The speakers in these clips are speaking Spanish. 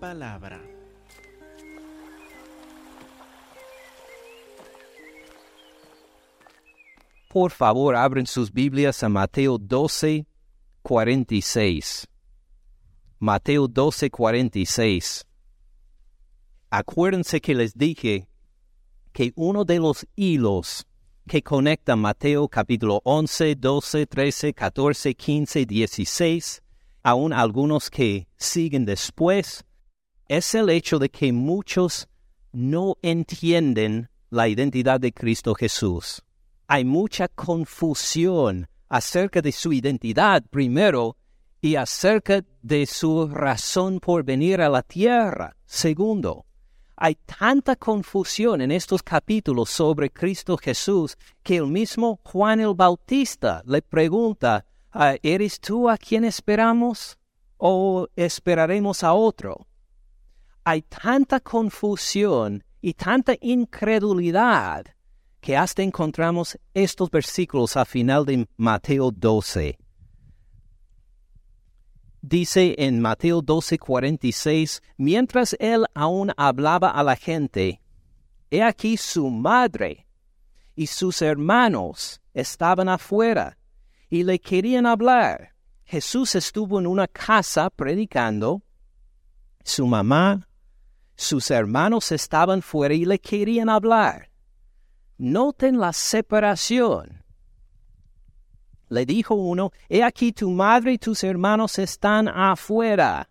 palabra. Por favor, abren sus Biblias a Mateo 12, 46. Mateo 12, 46. Acuérdense que les dije que uno de los hilos que conecta Mateo capítulo 11, 12, 13, 14, 15, 16, aún algunos que siguen después, es el hecho de que muchos no entienden la identidad de Cristo Jesús. Hay mucha confusión acerca de su identidad primero y acerca de su razón por venir a la tierra segundo. Hay tanta confusión en estos capítulos sobre Cristo Jesús que el mismo Juan el Bautista le pregunta, ah, ¿eres tú a quien esperamos o esperaremos a otro? Hay tanta confusión y tanta incredulidad que hasta encontramos estos versículos a final de Mateo 12. Dice en Mateo 12, 46, mientras él aún hablaba a la gente, he aquí su madre y sus hermanos estaban afuera y le querían hablar. Jesús estuvo en una casa predicando, su mamá, sus hermanos estaban fuera y le querían hablar. Noten la separación. Le dijo uno, He aquí tu madre y tus hermanos están afuera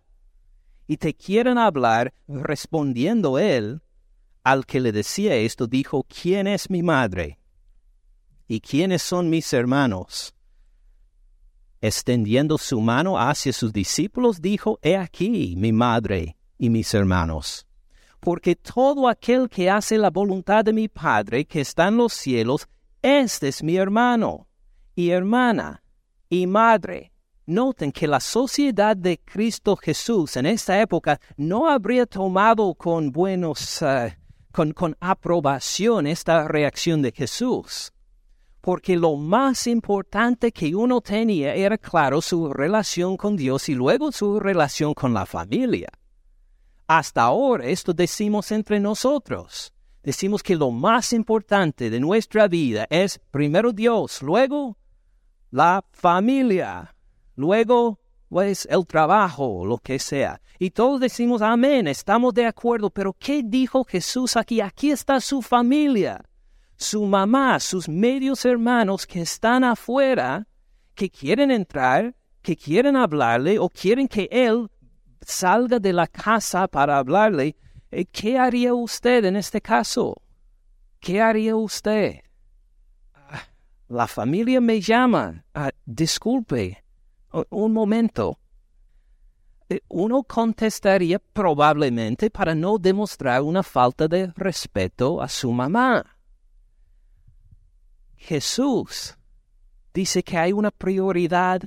y te quieren hablar. Respondiendo él, al que le decía esto, dijo, ¿quién es mi madre? ¿Y quiénes son mis hermanos? Extendiendo su mano hacia sus discípulos, dijo, He aquí mi madre y mis hermanos porque todo aquel que hace la voluntad de mi Padre que está en los cielos, este es mi hermano y hermana y madre. Noten que la sociedad de Cristo Jesús en esta época no habría tomado con buenos, uh, con, con aprobación esta reacción de Jesús, porque lo más importante que uno tenía era, claro, su relación con Dios y luego su relación con la familia. Hasta ahora esto decimos entre nosotros. Decimos que lo más importante de nuestra vida es primero Dios, luego la familia, luego pues el trabajo, lo que sea. Y todos decimos amén, estamos de acuerdo, pero ¿qué dijo Jesús aquí? Aquí está su familia, su mamá, sus medios hermanos que están afuera, que quieren entrar, que quieren hablarle o quieren que Él salga de la casa para hablarle, eh, ¿qué haría usted en este caso? ¿Qué haría usted? Ah, la familia me llama. Ah, disculpe, un momento. Eh, uno contestaría probablemente para no demostrar una falta de respeto a su mamá. Jesús dice que hay una prioridad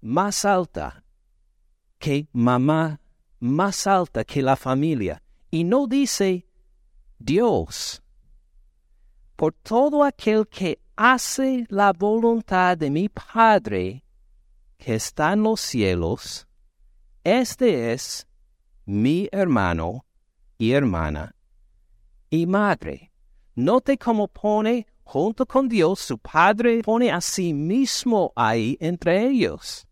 más alta que mamá más alta que la familia. Y no dice Dios. Por todo aquel que hace la voluntad de mi Padre que está en los cielos, este es mi hermano y hermana y madre. Note cómo pone junto con Dios, su Padre pone a sí mismo ahí entre ellos.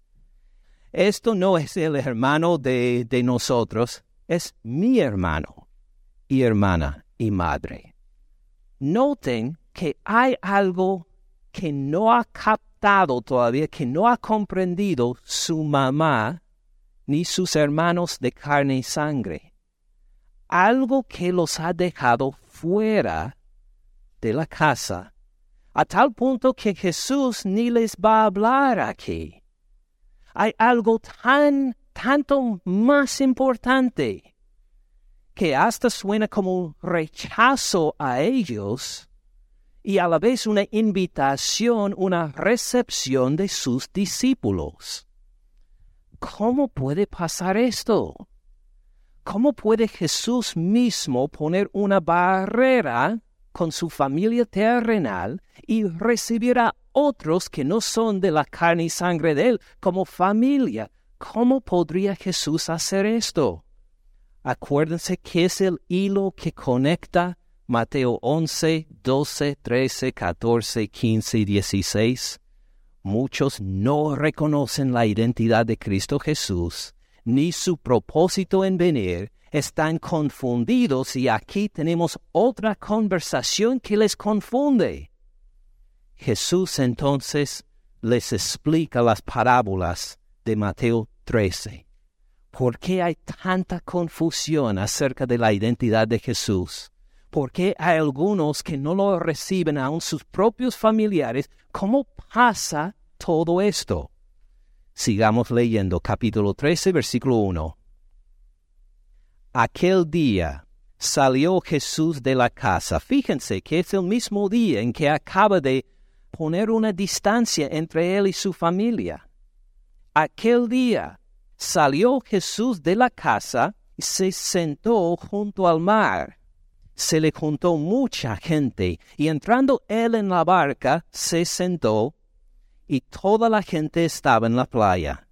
Esto no es el hermano de, de nosotros, es mi hermano y hermana y madre. Noten que hay algo que no ha captado todavía, que no ha comprendido su mamá ni sus hermanos de carne y sangre. Algo que los ha dejado fuera de la casa, a tal punto que Jesús ni les va a hablar aquí hay algo tan, tanto más importante que hasta suena como rechazo a ellos y a la vez una invitación, una recepción de sus discípulos. ¿Cómo puede pasar esto? ¿Cómo puede Jesús mismo poner una barrera con su familia terrenal y recibir a otros que no son de la carne y sangre de él como familia. ¿cómo podría Jesús hacer esto? Acuérdense que es el hilo que conecta Mateo 11, 12, 13, 14, 15 y 16. Muchos no reconocen la identidad de Cristo Jesús, ni su propósito en venir, están confundidos y aquí tenemos otra conversación que les confunde. Jesús entonces les explica las parábolas de Mateo 13. ¿Por qué hay tanta confusión acerca de la identidad de Jesús? ¿Por qué hay algunos que no lo reciben aún sus propios familiares? ¿Cómo pasa todo esto? Sigamos leyendo capítulo 13, versículo 1. Aquel día salió Jesús de la casa. Fíjense que es el mismo día en que acaba de poner una distancia entre él y su familia. Aquel día salió Jesús de la casa y se sentó junto al mar. Se le juntó mucha gente y entrando él en la barca se sentó y toda la gente estaba en la playa.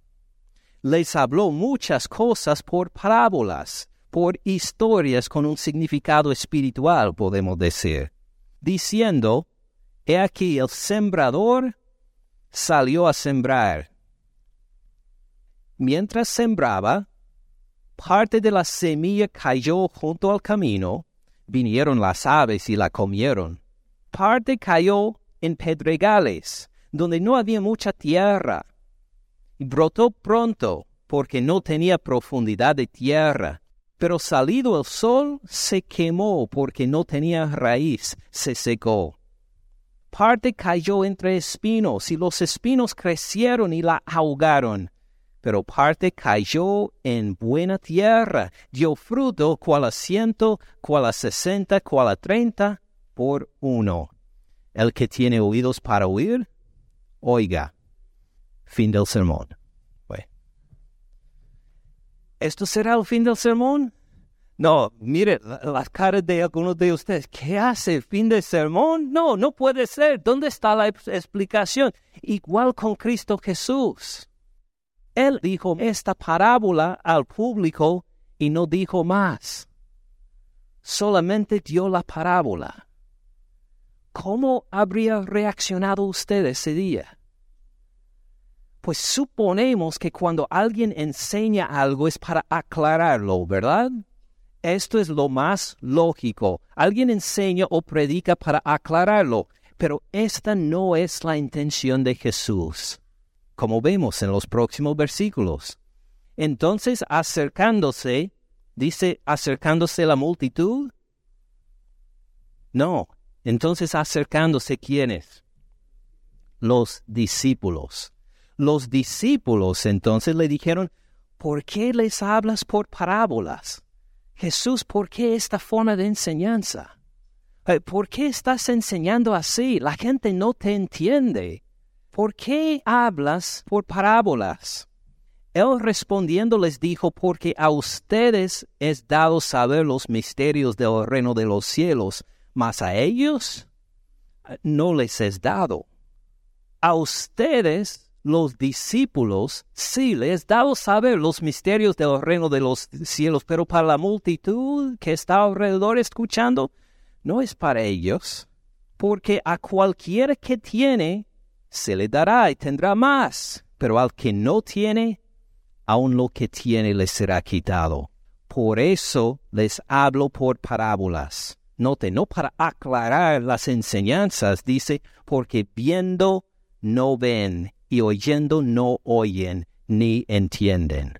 Les habló muchas cosas por parábolas por historias con un significado espiritual, podemos decir, diciendo, He aquí el sembrador salió a sembrar. Mientras sembraba, parte de la semilla cayó junto al camino, vinieron las aves y la comieron. Parte cayó en pedregales, donde no había mucha tierra, y brotó pronto, porque no tenía profundidad de tierra, pero salido el sol se quemó porque no tenía raíz, se secó. Parte cayó entre espinos y los espinos crecieron y la ahogaron. Pero parte cayó en buena tierra, dio fruto cual a ciento, cual a sesenta, cual a treinta, por uno. El que tiene oídos para oír, oiga. Fin del sermón. ¿Esto será el fin del sermón? No, mire las caras de algunos de ustedes. ¿Qué hace fin del sermón? No, no puede ser. ¿Dónde está la explicación? Igual con Cristo Jesús. Él dijo esta parábola al público y no dijo más. Solamente dio la parábola. ¿Cómo habría reaccionado usted ese día? Pues suponemos que cuando alguien enseña algo es para aclararlo, ¿verdad? Esto es lo más lógico. Alguien enseña o predica para aclararlo, pero esta no es la intención de Jesús, como vemos en los próximos versículos. Entonces, acercándose, dice, acercándose la multitud. No, entonces acercándose quiénes? Los discípulos. Los discípulos entonces le dijeron, ¿por qué les hablas por parábolas? Jesús, ¿por qué esta forma de enseñanza? Eh, ¿Por qué estás enseñando así? La gente no te entiende. ¿Por qué hablas por parábolas? Él respondiendo les dijo, porque a ustedes es dado saber los misterios del reino de los cielos, mas a ellos eh, no les es dado. A ustedes los discípulos sí les dado saber los misterios del reino de los cielos, pero para la multitud que está alrededor escuchando, no es para ellos, porque a cualquiera que tiene, se le dará y tendrá más, pero al que no tiene, aun lo que tiene le será quitado. Por eso les hablo por parábolas. Note, no para aclarar las enseñanzas, dice, porque viendo no ven y oyendo no oyen ni entienden.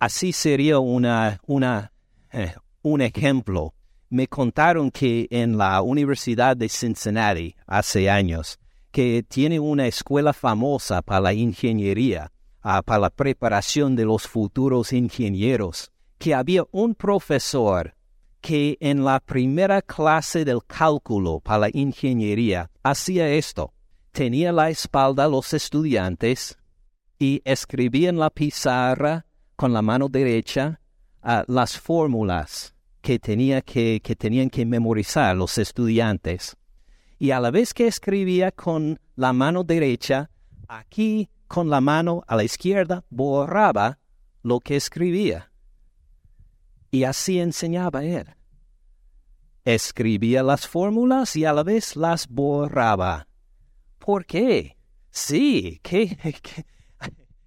Así sería una, una, eh, un ejemplo. Me contaron que en la Universidad de Cincinnati hace años, que tiene una escuela famosa para la ingeniería, ah, para la preparación de los futuros ingenieros, que había un profesor que en la primera clase del cálculo para la ingeniería hacía esto tenía la espalda a los estudiantes y escribía en la pizarra con la mano derecha ah, las fórmulas que, que tenían que memorizar los estudiantes. Y a la vez que escribía con la mano derecha, aquí con la mano a la izquierda borraba lo que escribía. Y así enseñaba él. Escribía las fórmulas y a la vez las borraba. ¿Por qué? Sí, ¿qué?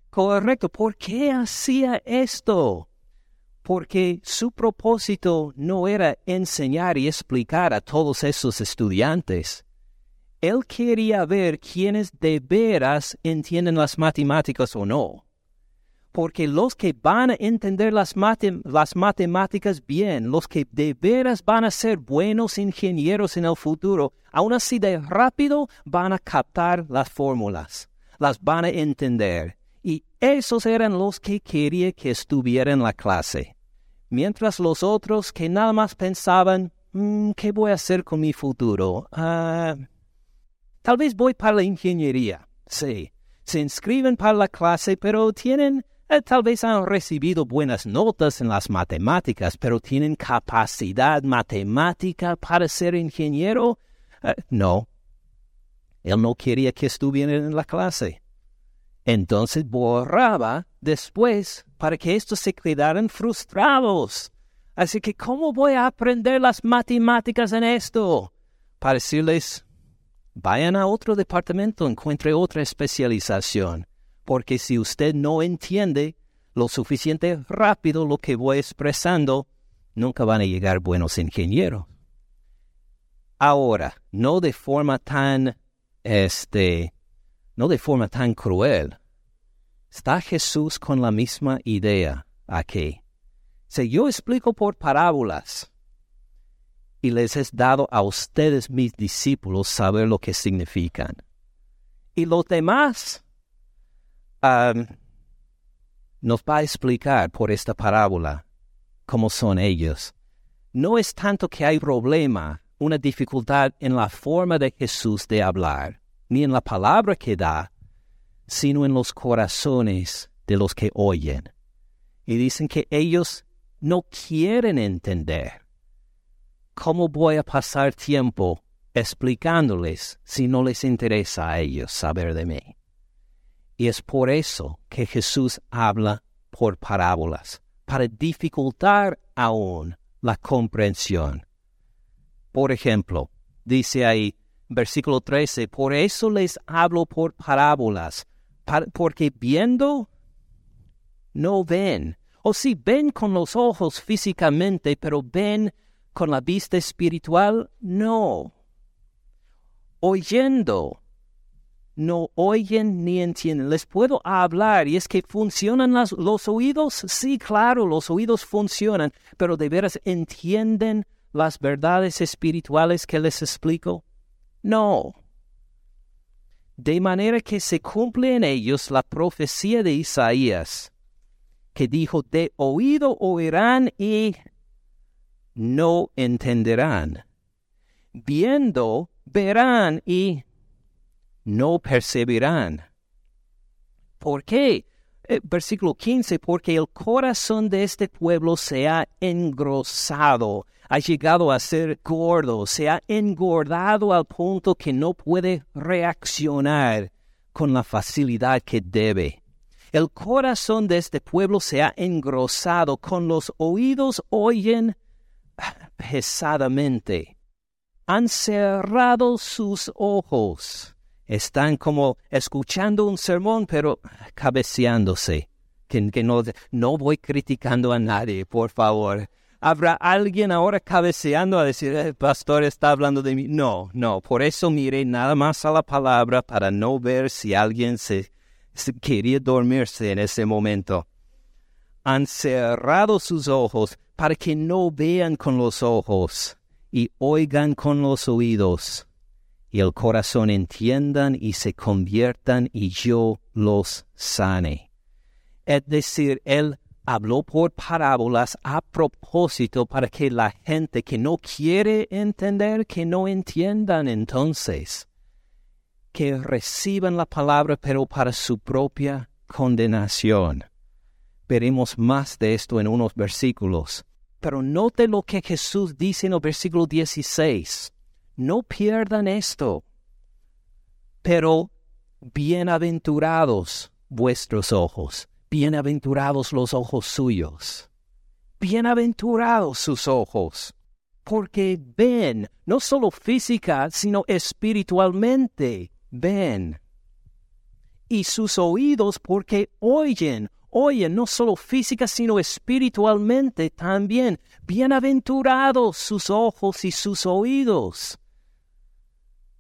Correcto, ¿por qué hacía esto? Porque su propósito no era enseñar y explicar a todos esos estudiantes. Él quería ver quiénes de veras entienden las matemáticas o no porque los que van a entender las, matemáticas bien, los que de veras van a ser buenos ingenieros en el futuro, aún así de rápido van a captar las fórmulas, las van a entender. Y esos eran los que quería que estuvieran en la clase. Mientras los otros que nada más pensaban, mm, ¿qué voy a hacer con mi futuro? Ah, tal vez voy para la ingeniería. Sí, se inscriben para la clase, pero tienen tal vez han recibido buenas notas en las matemáticas, pero tienen capacidad matemática para ser ingeniero. Eh, no. Él no quería que estuvieran en la clase. Entonces borraba después para que estos se quedaran frustrados. Así que, ¿cómo voy a aprender las matemáticas en esto? Para decirles, vayan a otro departamento, encuentre otra especialización porque si usted no entiende lo suficiente rápido lo que voy expresando, nunca van a llegar buenos ingenieros. Ahora, no de forma tan, este, no de forma tan cruel. Está Jesús con la misma idea aquí. Si yo explico por parábolas y les he dado a ustedes, mis discípulos, saber lo que significan. Y los demás nos va a explicar por esta parábola cómo son ellos. No es tanto que hay problema, una dificultad en la forma de Jesús de hablar, ni en la palabra que da, sino en los corazones de los que oyen. Y dicen que ellos no quieren entender. ¿Cómo voy a pasar tiempo explicándoles si no les interesa a ellos saber de mí? Y es por eso que Jesús habla por parábolas, para dificultar aún la comprensión. Por ejemplo, dice ahí, versículo 13, por eso les hablo por parábolas, porque viendo, no ven. O si ven con los ojos físicamente, pero ven con la vista espiritual, no. Oyendo, no oyen ni entienden. Les puedo hablar y es que funcionan los oídos. Sí, claro, los oídos funcionan, pero de veras entienden las verdades espirituales que les explico. No. De manera que se cumple en ellos la profecía de Isaías, que dijo, de oído oirán y no entenderán. Viendo, verán y no perseveran. ¿Por qué? Eh, versículo 15, porque el corazón de este pueblo se ha engrosado, ha llegado a ser gordo, se ha engordado al punto que no puede reaccionar con la facilidad que debe. El corazón de este pueblo se ha engrosado, con los oídos oyen pesadamente. Han cerrado sus ojos están como escuchando un sermón, pero cabeceándose. Que, no, no voy criticando a nadie, por favor. ¿Habrá alguien ahora cabeceando a decir, el pastor está hablando de mí? No, no, por eso miré nada más a la palabra para no ver si alguien se, se quería dormirse en ese momento. Han cerrado sus ojos para que no vean con los ojos y oigan con los oídos y el corazón entiendan y se conviertan y yo los sane. Es decir, él habló por parábolas a propósito para que la gente que no quiere entender, que no entiendan entonces, que reciban la palabra pero para su propia condenación. Veremos más de esto en unos versículos. Pero note lo que Jesús dice en el versículo 16 no pierdan esto. Pero bienaventurados vuestros ojos, bienaventurados los ojos suyos, bienaventurados sus ojos, porque ven, no solo física, sino espiritualmente, ven. Y sus oídos porque oyen, oyen no solo física, sino espiritualmente también. Bienaventurados sus ojos y sus oídos.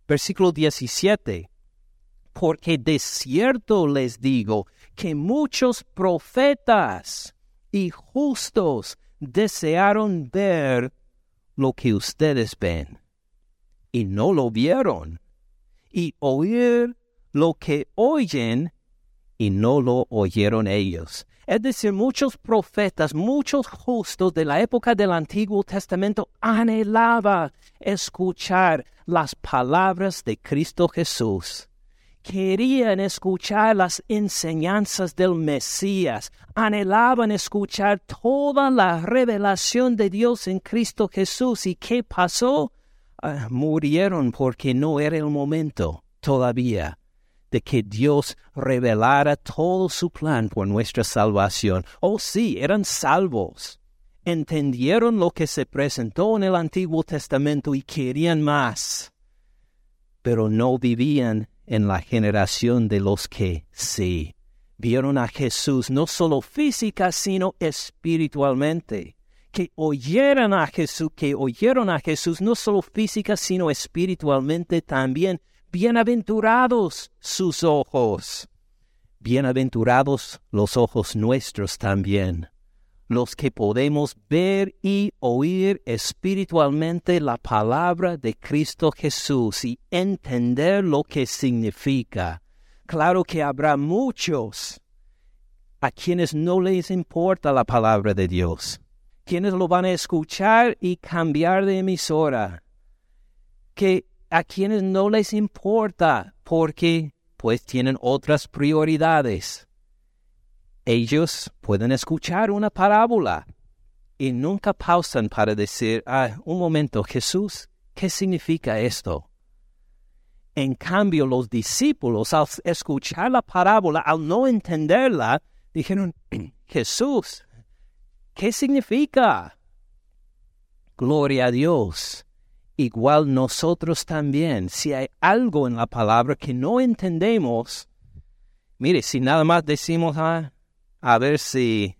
Versículo 17. Porque de cierto les digo que muchos profetas y justos desearon ver lo que ustedes ven y no lo vieron, y oír lo que oyen y no lo oyeron ellos. Es decir, muchos profetas, muchos justos de la época del Antiguo Testamento anhelaban escuchar las palabras de Cristo Jesús. Querían escuchar las enseñanzas del Mesías, anhelaban escuchar toda la revelación de Dios en Cristo Jesús. ¿Y qué pasó? Ah, murieron porque no era el momento todavía de que Dios revelara todo su plan por nuestra salvación. Oh sí, eran salvos. Entendieron lo que se presentó en el Antiguo Testamento y querían más, pero no vivían en la generación de los que sí vieron a Jesús no solo física, sino espiritualmente. Que oyeran a Jesús, que oyeron a Jesús no solo física, sino espiritualmente también bienaventurados sus ojos. Bienaventurados los ojos nuestros también, los que podemos ver y oír espiritualmente la palabra de Cristo Jesús y entender lo que significa. Claro que habrá muchos a quienes no les importa la palabra de Dios, quienes lo van a escuchar y cambiar de emisora, que a quienes no les importa porque pues tienen otras prioridades. Ellos pueden escuchar una parábola y nunca pausan para decir, ah, un momento, Jesús, ¿qué significa esto? En cambio, los discípulos, al escuchar la parábola, al no entenderla, dijeron, Jesús, ¿qué significa? Gloria a Dios igual nosotros también, si hay algo en la palabra que no entendemos, mire, si nada más decimos, ah, a ver si,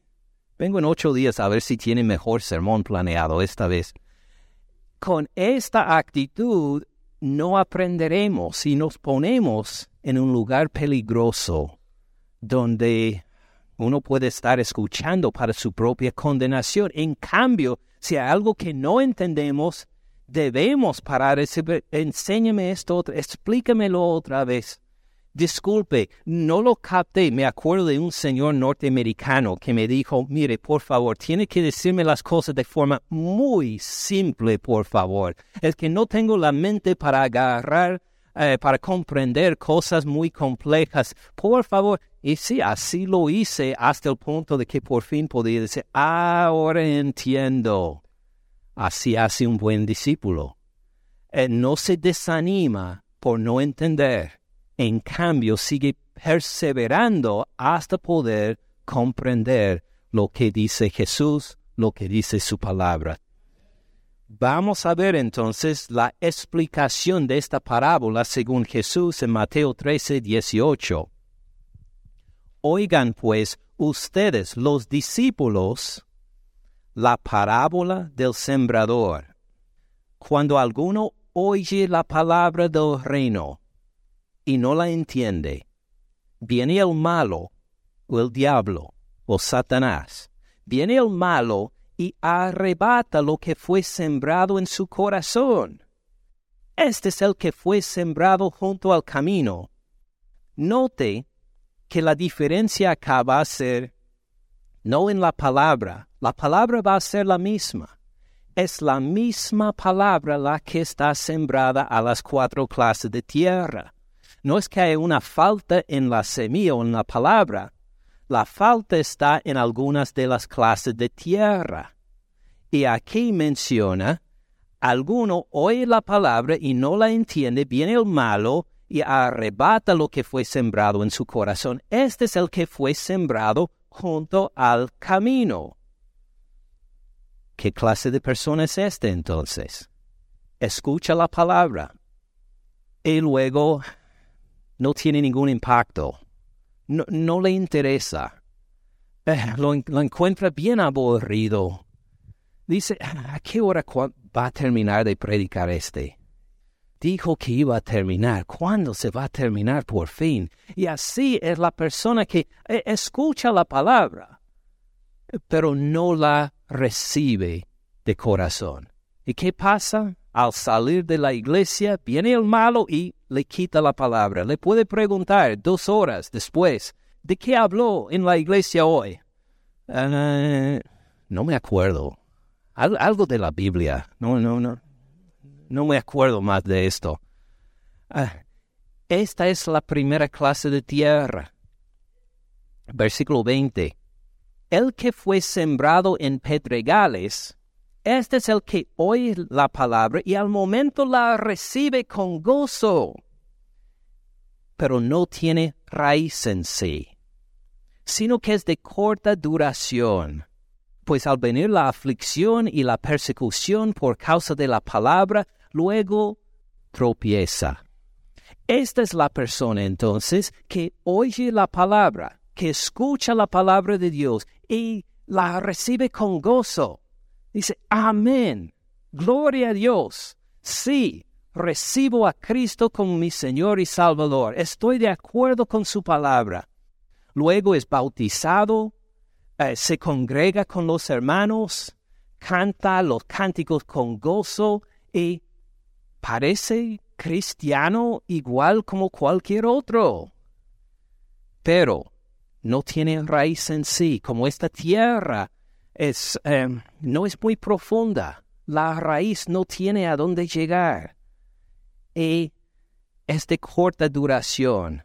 vengo en ocho días a ver si tiene mejor sermón planeado esta vez. Con esta actitud no aprenderemos y nos ponemos en un lugar peligroso donde uno puede estar escuchando para su propia condenación. En cambio, si hay algo que no entendemos, debemos parar y decir, enséñame esto, explícamelo otra vez. Disculpe, no lo capté. Me acuerdo de un señor norteamericano que me dijo, mire, por favor, tiene que decirme las cosas de forma muy simple, por favor. Es que no tengo la mente para agarrar, eh, para comprender cosas muy complejas. Por favor. Y sí, así lo hice hasta el punto de que por fin podía decir, ahora entiendo. Así hace un buen discípulo. Él no se desanima por no entender. En cambio, sigue perseverando hasta poder comprender lo que dice Jesús, lo que dice su palabra. Vamos a ver entonces la explicación de esta parábola según Jesús en Mateo 13, 18. Oigan pues ustedes los discípulos la parábola del sembrador. Cuando alguno oye la palabra del reino y no la entiende, viene el malo, o el diablo, o Satanás, viene el malo y arrebata lo que fue sembrado en su corazón. Este es el que fue sembrado junto al camino. Note que la diferencia acaba a ser no en la palabra, la palabra va a ser la misma. Es la misma palabra la que está sembrada a las cuatro clases de tierra. No es que haya una falta en la semilla o en la palabra. La falta está en algunas de las clases de tierra. Y aquí menciona, alguno oye la palabra y no la entiende, viene el malo y arrebata lo que fue sembrado en su corazón. Este es el que fue sembrado junto al camino. ¿Qué clase de persona es este entonces? Escucha la palabra y luego no tiene ningún impacto. No, le interesa. Eh, lo, lo, encuentra bien aburrido. Dice, ¿a qué hora va a terminar de predicar este? Dijo que iba a terminar. ¿Cuándo se va a terminar por fin? Y así es la persona que eh, escucha la palabra, pero no la recibe de corazón. ¿Y qué pasa? Al salir de la iglesia, viene el malo y le quita la palabra. Le puede preguntar dos horas después, ¿de qué habló en la iglesia hoy? Ah, no me acuerdo. algo de la Biblia. No, no, no. No me acuerdo más de esto. Ah, esta es la primera clase de tierra. Versículo 20 el que fue sembrado en pedregales, este es el que oye la palabra y al momento la recibe con gozo, pero no tiene raíz en sí, sino que es de corta duración. Pues al venir la aflicción y la persecución por causa de la palabra, luego tropieza. Esta es la persona entonces que oye la palabra, que escucha la palabra de Dios y la recibe con gozo. Dice, amén, gloria a Dios. Sí, recibo a Cristo como mi Señor y Salvador. Estoy de acuerdo con su palabra. Luego es bautizado, eh, se congrega con los hermanos, canta los cánticos con gozo y parece cristiano igual como cualquier otro. Pero no tiene raíz en sí, como esta tierra es, em, no es muy profunda, la raíz no tiene a dónde llegar y es de corta duración,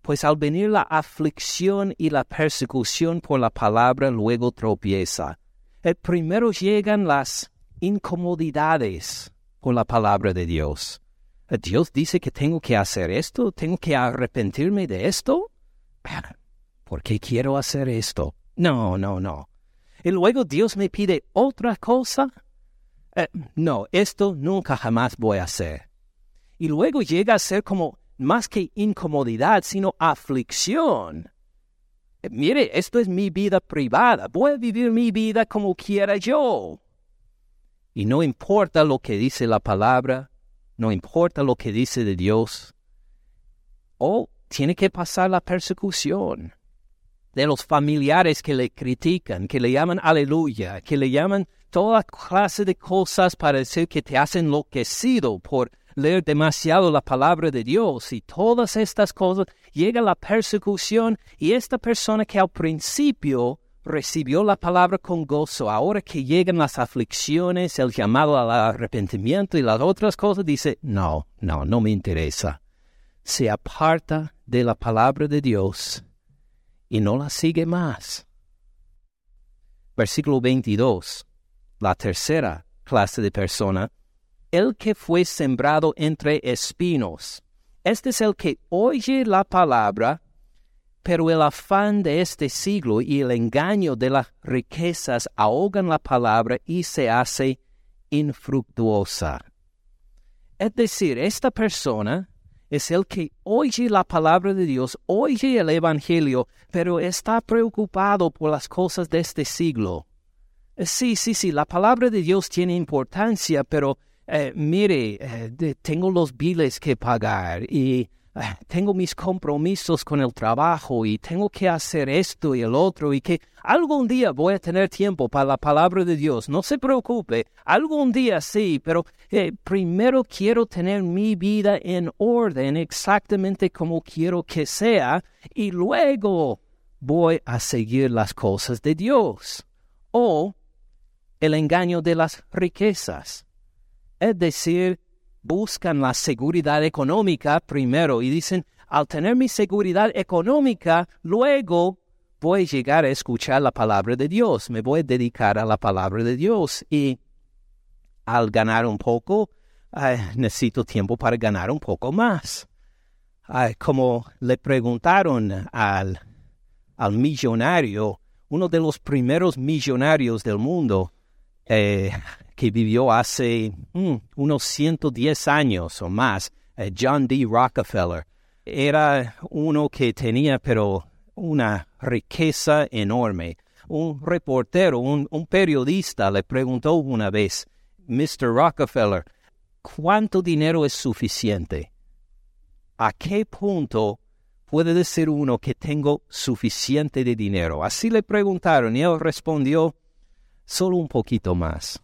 pues al venir la aflicción y la persecución por la palabra luego tropieza. El primero llegan las incomodidades con la palabra de Dios. Dios dice que tengo que hacer esto, tengo que arrepentirme de esto. ¿por qué quiero hacer esto? No, no, no. Y luego Dios me pide otra cosa. Eh, no, esto nunca jamás voy a hacer. Y luego llega a ser como más que incomodidad, sino aflicción. Eh, mire, esto es mi vida privada. Voy a vivir mi vida como quiera yo. Y no importa lo que dice la palabra, no importa lo que dice de Dios. O tiene que pasar la persecución de los familiares que le critican, que le llaman aleluya, que le llaman toda clase de cosas para decir que te has enloquecido por leer demasiado la palabra de Dios y todas estas cosas, llega la persecución y esta persona que al principio recibió la palabra con gozo, ahora que llegan las aflicciones, el llamado al arrepentimiento y las otras cosas, dice, no, no, no me interesa. Se aparta de la palabra de Dios y no la sigue más. Versículo 22. La tercera clase de persona, el que fue sembrado entre espinos. Este es el que oye la palabra, pero el afán de este siglo y el engaño de las riquezas ahogan la palabra y se hace infructuosa. Es decir, esta persona es el que oye la palabra de Dios, oye el Evangelio, pero está preocupado por las cosas de este siglo. Eh, sí, sí, sí, la palabra de Dios tiene importancia, pero eh, mire, eh, tengo los biles que pagar y tengo mis compromisos con el trabajo y tengo que hacer esto y el otro y que algún día voy a tener tiempo para la palabra de Dios. No se preocupe, algún día sí, pero eh, primero quiero tener mi vida en orden exactamente como quiero que sea y luego voy a seguir las cosas de Dios. O el engaño de las riquezas. Es decir, buscan la seguridad económica primero y dicen, al tener mi seguridad económica, luego voy a llegar a escuchar la palabra de Dios, me voy a dedicar a la palabra de Dios y al ganar un poco, necesito tiempo para ganar un poco más. como le preguntaron al, al millonario, uno de los primeros millonarios del mundo, eh, que vivió hace mm, unos 110 años o más, eh, John D. Rockefeller. Era uno que tenía, pero una riqueza enorme. Un reportero, un, un periodista le preguntó una vez, Mr. Rockefeller, ¿cuánto dinero es suficiente? ¿A qué punto puede decir uno que tengo suficiente de dinero? Así le preguntaron y él respondió, solo un poquito más.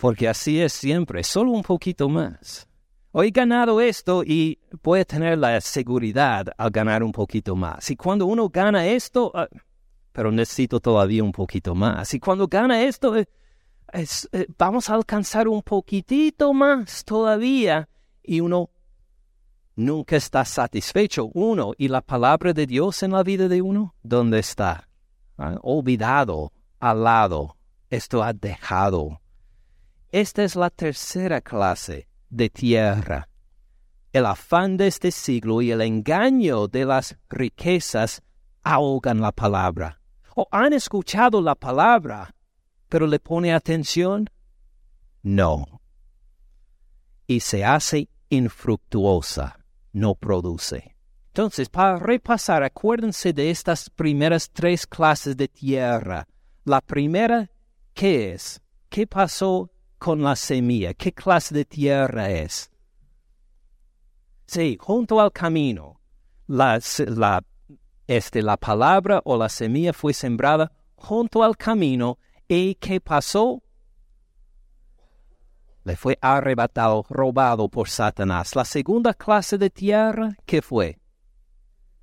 Porque así es siempre, solo un poquito más. Hoy he ganado esto y puede tener la seguridad al ganar un poquito más. Y cuando uno gana esto, ah, pero necesito todavía un poquito más. Y cuando gana esto, eh, eh, vamos a alcanzar un poquitito más todavía. Y uno nunca está satisfecho. Uno, ¿y la palabra de Dios en la vida de uno? ¿Dónde está? Ah, olvidado, al lado. Esto ha dejado. Esta es la tercera clase de tierra. El afán de este siglo y el engaño de las riquezas ahogan la palabra. ¿O han escuchado la palabra, pero le pone atención? No. Y se hace infructuosa, no produce. Entonces, para repasar, acuérdense de estas primeras tres clases de tierra. La primera, ¿qué es? ¿Qué pasó con la semilla. ¿Qué clase de tierra es? Sí, junto al camino. La, la, este, la palabra o la semilla fue sembrada junto al camino. ¿Y qué pasó? Le fue arrebatado, robado por Satanás. La segunda clase de tierra, ¿qué fue?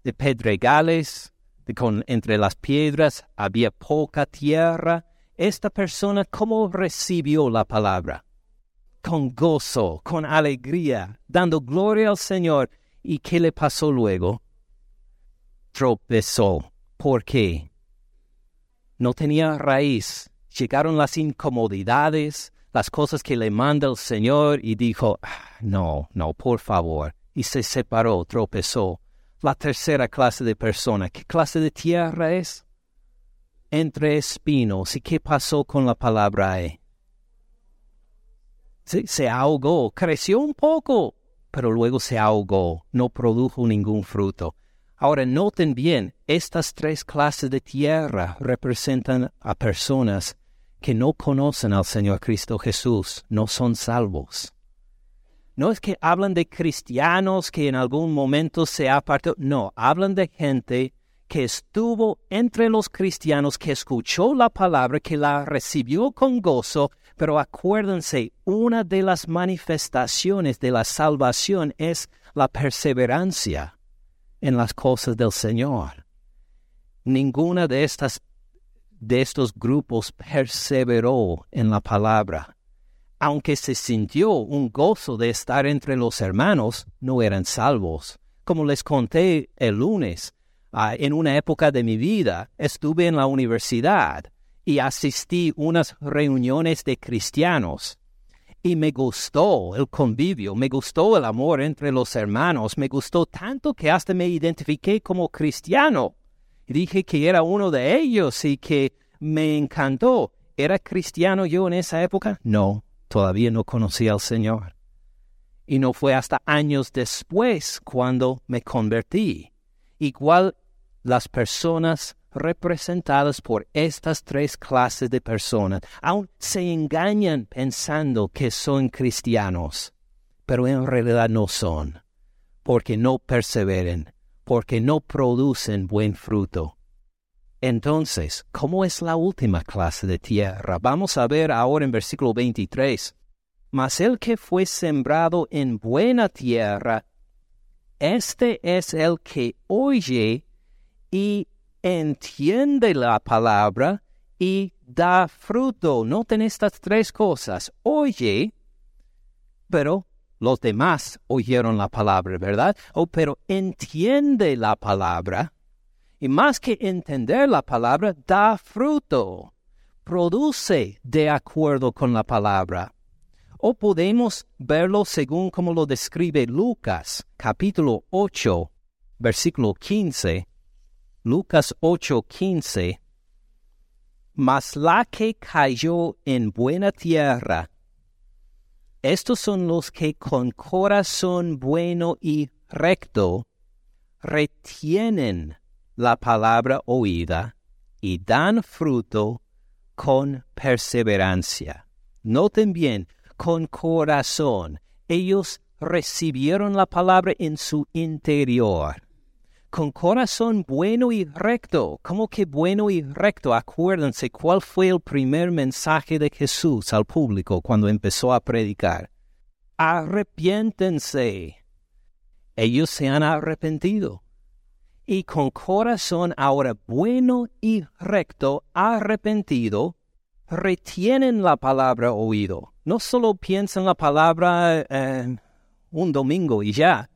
De pedregales, de con, entre las piedras había poca tierra esta persona cómo recibió la palabra. Con gozo, con alegría, dando gloria al Señor. ¿Y qué le pasó luego? Tropezó. ¿Por qué? No tenía raíz. Llegaron las incomodidades, las cosas que le manda el Señor y dijo, ah, no, no, por favor. Y se separó, tropezó. La tercera clase de persona, ¿qué clase de tierra es? Entre espinos. ¿Y qué pasó con la palabra E? se ahogó, creció un poco, pero luego se ahogó, no produjo ningún fruto. Ahora noten bien, estas tres clases de tierra representan a personas que no conocen al Señor Cristo Jesús, no son salvos. No es que hablan de cristianos que en algún momento se apartó, no, hablan de gente que estuvo entre los cristianos, que escuchó la palabra, que la recibió con gozo, pero acuérdense, una de las manifestaciones de la salvación es la perseverancia en las cosas del Señor. Ninguna de estas de estos grupos perseveró en la palabra. Aunque se sintió un gozo de estar entre los hermanos, no eran salvos. Como les conté el lunes, Ah, en una época de mi vida estuve en la universidad y asistí unas reuniones de cristianos. Y me gustó el convivio, me gustó el amor entre los hermanos, me gustó tanto que hasta me identifiqué como cristiano. dije que era uno de ellos y que me encantó. ¿Era cristiano yo en esa época? No, todavía no conocía al Señor. Y no fue hasta años después cuando me convertí. Igual las personas representadas por estas tres clases de personas aún se engañan pensando que son cristianos, pero en realidad no son, porque no perseveren, porque no producen buen fruto. Entonces, ¿cómo es la última clase de tierra? Vamos a ver ahora en versículo 23. Mas el que fue sembrado en buena tierra, este es el que oye y entiende la palabra y da fruto. Noten estas tres cosas. Oye, pero los demás oyeron la palabra, ¿verdad? Oh, pero entiende la palabra. Y más que entender la palabra, da fruto. Produce de acuerdo con la palabra. O podemos verlo según como lo describe Lucas, capítulo 8, versículo 15. Lucas 8, 15. Mas la que cayó en buena tierra, estos son los que con corazón bueno y recto retienen la palabra oída y dan fruto con perseverancia. Noten bien, con corazón. Ellos recibieron la palabra en su interior. Con corazón bueno y recto. ¿Cómo que bueno y recto? Acuérdense cuál fue el primer mensaje de Jesús al público cuando empezó a predicar. Arrepiéntense. Ellos se han arrepentido. Y con corazón ahora bueno y recto, arrepentido, retienen la palabra oído no solo piensan la palabra un domingo y ya,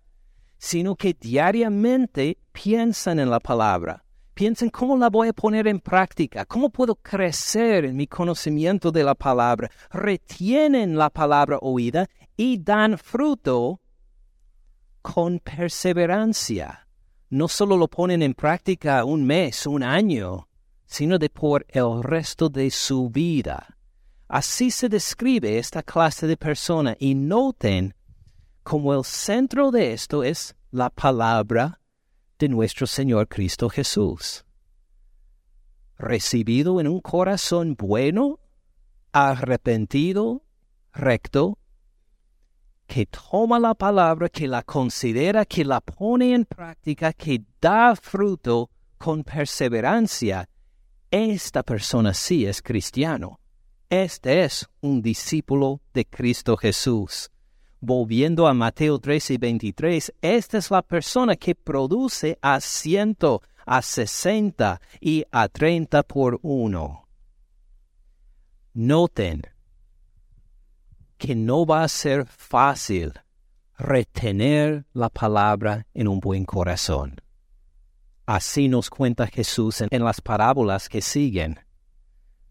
sino que diariamente piensan en la palabra. Piensan cómo la voy a poner en práctica, cómo puedo crecer en mi conocimiento de la palabra. Retienen la palabra oída y dan fruto con perseverancia. No solo lo ponen en práctica un mes, un año, sino de por el resto de su vida. Así se describe esta clase de persona y noten como el centro de esto es la palabra de nuestro Señor Cristo Jesús. Recibido en un corazón bueno, arrepentido, recto, que toma la palabra, que la considera, que la pone en práctica, que da fruto con perseverancia, esta persona sí es cristiano. Este es un discípulo de Cristo Jesús. Volviendo a Mateo 13 y 23, esta es la persona que produce a ciento, a sesenta y a treinta por uno. Noten que no va a ser fácil retener la palabra en un buen corazón. Así nos cuenta Jesús en, las parábolas que siguen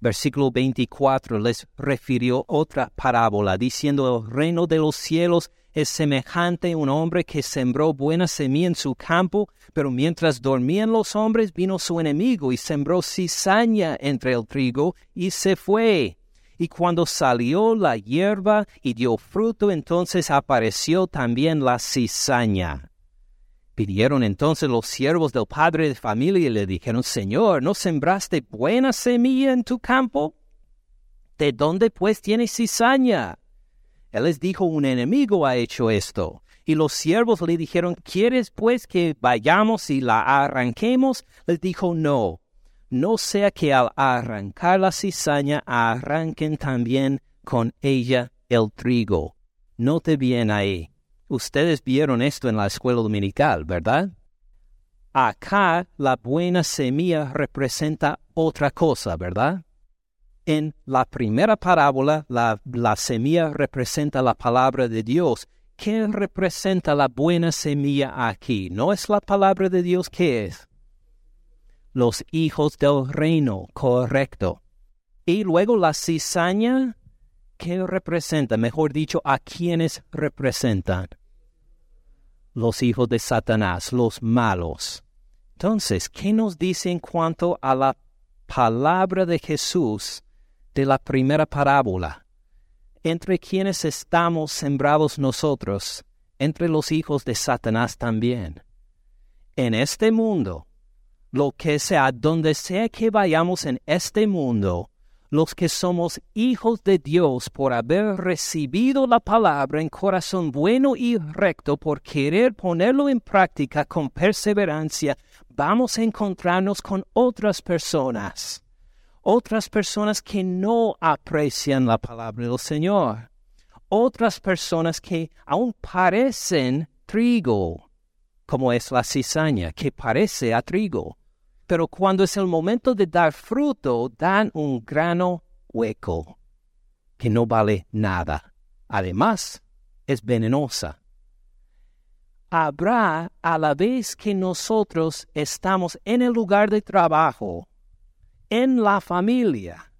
versículo 24 les refirió otra parábola, diciendo, el reino de los cielos es semejante a un hombre que sembró buena semilla en su campo, pero mientras dormían los hombres vino su enemigo y sembró cizaña entre el trigo y se fue. Y cuando salió la hierba y dio fruto, entonces apareció también la cizaña. Pidieron entonces los siervos del padre de familia y le dijeron, Señor, ¿no sembraste buena semilla en tu campo? ¿De dónde pues tienes cizaña? Él les dijo, un enemigo ha hecho esto. Y los siervos le dijeron, ¿quieres pues que vayamos y la arranquemos? Les dijo, no, no sea que al arrancar la cizaña arranquen también con ella el trigo. Note bien ahí. Ustedes vieron esto en la escuela dominical, ¿verdad? Acá la buena semilla representa otra cosa, ¿verdad? En la primera parábola, la, la, semilla representa la palabra de Dios. ¿Qué representa la buena semilla aquí? ¿No es la palabra de Dios? ¿Qué es? Los hijos del reino, correcto. Y luego la cizaña, ¿qué representa? Mejor dicho, ¿a quiénes representan? Los hijos de Satanás, los malos. Entonces, ¿qué nos dice en cuanto a la palabra de Jesús de la primera parábola? Entre quienes estamos sembrados nosotros, entre los hijos de Satanás también. En este mundo, lo que sea, donde sea que vayamos en este mundo, los que somos hijos de Dios por haber recibido la palabra en corazón bueno y recto, por querer ponerlo en práctica con perseverancia, vamos a encontrarnos con otras personas, otras personas que no aprecian la palabra del Señor, otras personas que aún parecen trigo, como es la cizaña, que parece a trigo pero cuando es el momento de dar fruto, dan un grano hueco que no vale nada. Además, es venenosa. Habrá a la vez que nosotros estamos en el lugar de trabajo, en la familia,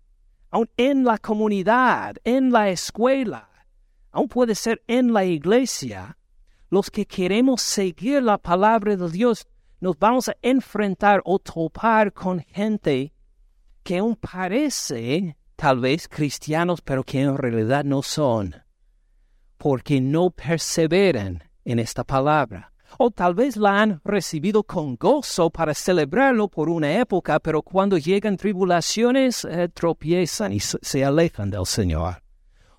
en la comunidad, en la escuela, aún puede ser en la iglesia, los que queremos seguir la palabra de Dios, nos vamos a enfrentar o topar con gente que aún parece tal vez cristianos, pero que en realidad no son, porque no perseveran en esta palabra. O tal vez la han recibido con gozo para celebrarlo por una época, pero cuando llegan tribulaciones eh, tropiezan y se alejan del Señor.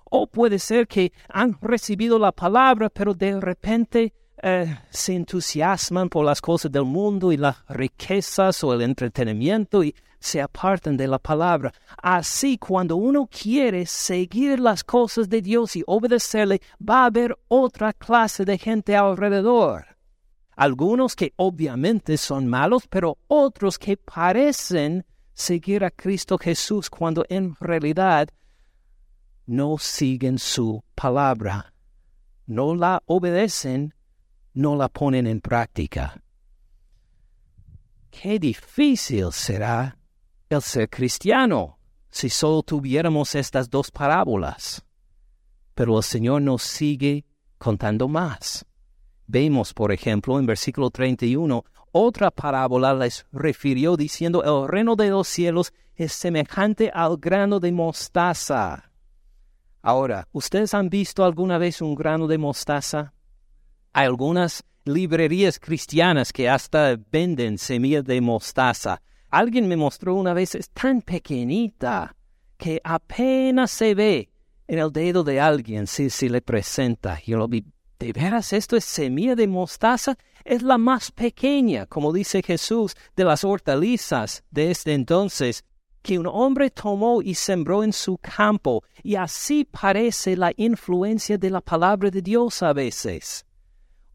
O puede ser que han recibido la palabra, pero de repente eh, se entusiasman por las cosas del mundo y las riquezas o el entretenimiento y se apartan de la palabra. Así, cuando uno quiere seguir las cosas de Dios y obedecerle, va a haber otra clase de gente alrededor. Algunos que obviamente son malos, pero otros que parecen seguir a Cristo Jesús cuando en realidad no siguen su palabra, no la obedecen, no la ponen en práctica. Qué difícil será el ser cristiano si solo tuviéramos estas dos parábolas. Pero el Señor nos sigue contando más. Vemos, por ejemplo, en versículo 31, otra parábola les refirió diciendo, el reino de los cielos es semejante al grano de mostaza. Ahora, ¿ustedes han visto alguna vez un grano de mostaza? Hay algunas librerías cristianas que hasta venden semillas de mostaza. Alguien me mostró una vez, es tan pequeñita que apenas se ve en el dedo de alguien si, si le presenta. Yo lo vi, ¿de veras esto es semilla de mostaza? Es la más pequeña, como dice Jesús, de las hortalizas de este entonces, que un hombre tomó y sembró en su campo, y así parece la influencia de la palabra de Dios a veces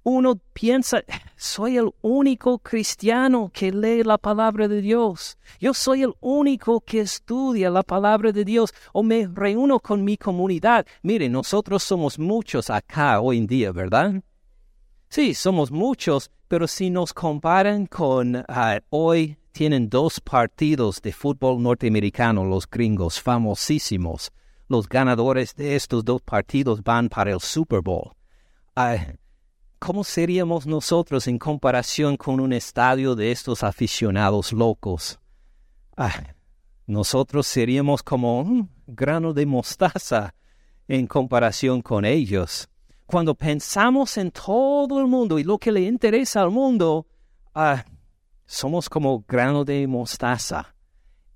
uno piensa, soy el único cristiano que lee la palabra de Dios. Yo soy el único que estudia la palabra de Dios o me reúno con mi comunidad. Mire, nosotros somos muchos acá hoy en día, ¿verdad? Sí, somos muchos, pero si nos comparan con ah, hoy, tienen dos partidos de fútbol norteamericano, los gringos, famosísimos. Los ganadores de estos dos partidos van para el Super Bowl. Ah, ¿Cómo seríamos nosotros en comparación con un estadio de estos aficionados locos? Ah, nosotros seríamos como un grano de mostaza en comparación con ellos. Cuando pensamos en todo el mundo y lo que le interesa al mundo, ah, somos como grano de mostaza.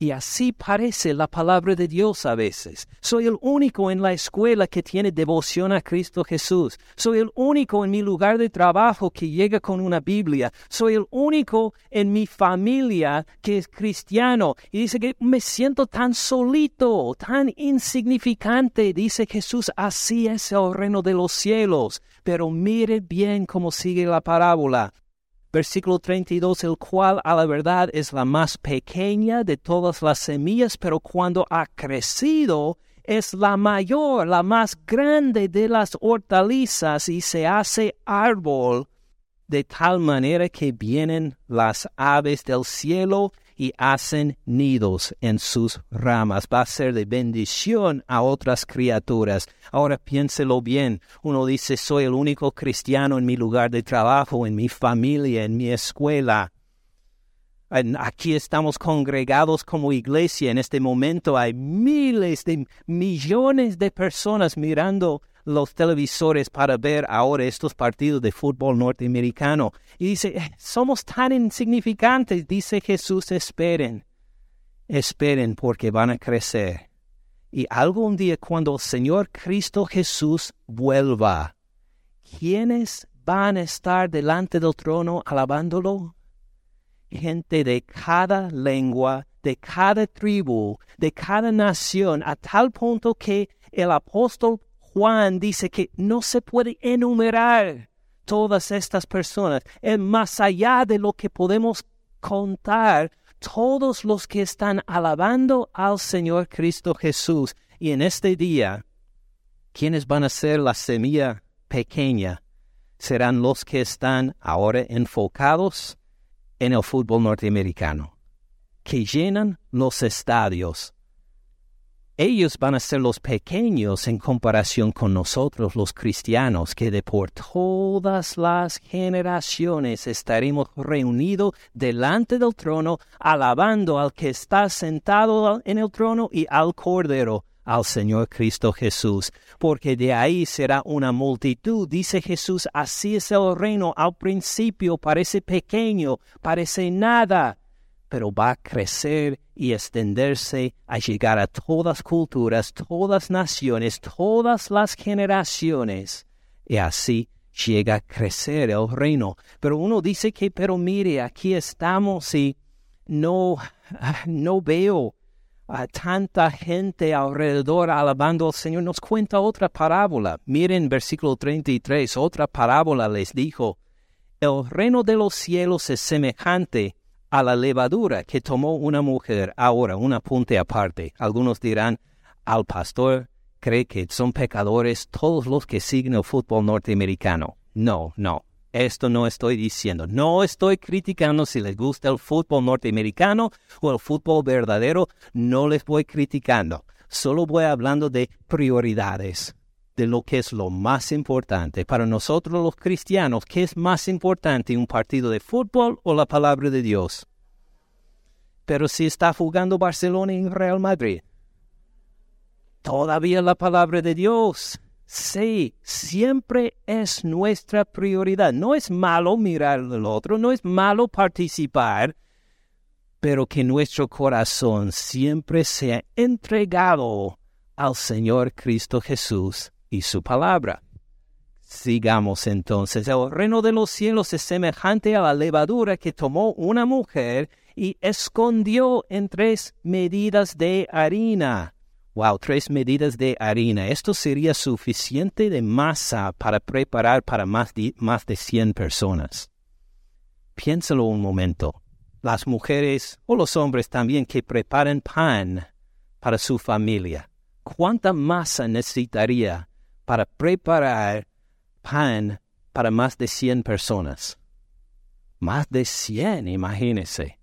Y así parece la palabra de Dios a veces. Soy el único en la escuela que tiene devoción a Cristo Jesús. Soy el único en mi lugar de trabajo que llega con una Biblia. Soy el único en mi familia que es cristiano. Y dice que me siento tan solito, tan insignificante. Dice Jesús, así es el reino de los cielos. Pero mire bien cómo sigue la parábola versículo 32, el cual a la verdad es la más pequeña de todas las semillas, pero cuando ha crecido es la mayor, la más grande de las hortalizas y se hace árbol de tal manera que vienen las aves del cielo y hacen nidos en sus ramas. Va a ser de bendición a otras criaturas. Ahora piénselo bien. Uno dice, soy el único cristiano en mi lugar de trabajo, en mi familia, en mi escuela. Aquí estamos congregados como iglesia. En este momento hay miles de millones de personas mirando los televisores para ver ahora estos partidos de fútbol norteamericano. Y dice, eh, somos tan insignificantes, dice Jesús, esperen, esperen porque van a crecer. Y algún día cuando el Señor Cristo Jesús vuelva, ¿quiénes van a estar delante del trono alabándolo? Gente de cada lengua, de cada tribu, de cada nación, a tal punto que el apóstol Juan dice que no se puede enumerar todas estas personas. Es más allá de lo que podemos contar todos los que están alabando al Señor Cristo Jesús. Y en este día, ¿quiénes van a ser la semilla pequeña? Serán los que están ahora enfocados en el fútbol norteamericano, que llenan los estadios ellos van a ser los pequeños en comparación con nosotros los cristianos, que de por todas las generaciones estaremos reunidos delante del trono, alabando al que está sentado en el trono y al Cordero, al Señor Cristo Jesús, porque de ahí será una multitud. Dice Jesús, así es el reino. Al principio parece pequeño, parece nada, pero va a crecer y extenderse a llegar a todas culturas, todas naciones, todas las generaciones. Y así llega a crecer el reino. Pero uno dice que, pero mire, aquí estamos y no, no veo a tanta gente alrededor alabando al Señor. Nos cuenta otra parábola. Miren versículo 33, otra parábola les dijo, el reino de los cielos es semejante a la levadura que tomó una mujer. Ahora, un apunte aparte. Algunos dirán, al pastor cree que son pecadores todos los que siguen el fútbol norteamericano. No, no. Esto no estoy diciendo. No estoy criticando si les gusta el fútbol norteamericano o el fútbol verdadero. No les voy criticando. Solo voy hablando de prioridades, de lo que es lo más importante. Para nosotros los cristianos, ¿qué es más importante, un partido de fútbol o la palabra de Dios? Pero si está jugando Barcelona en Real Madrid, todavía la palabra de Dios. Sí, siempre es nuestra prioridad. No es malo mirar al otro, no es malo participar, pero que nuestro corazón siempre sea entregado al Señor Cristo Jesús y su palabra. Sigamos entonces. El reino de los cielos es semejante a la levadura que tomó una mujer y escondió en tres medidas de harina. Wow, tres medidas de harina. Esto sería suficiente de masa para preparar para más de, más de 100 personas. Piénsalo un momento. Las mujeres o los hombres también que preparan pan para su familia. ¿Cuánta masa necesitaría para preparar pan para más de 100 personas? Más de 100, imagínese.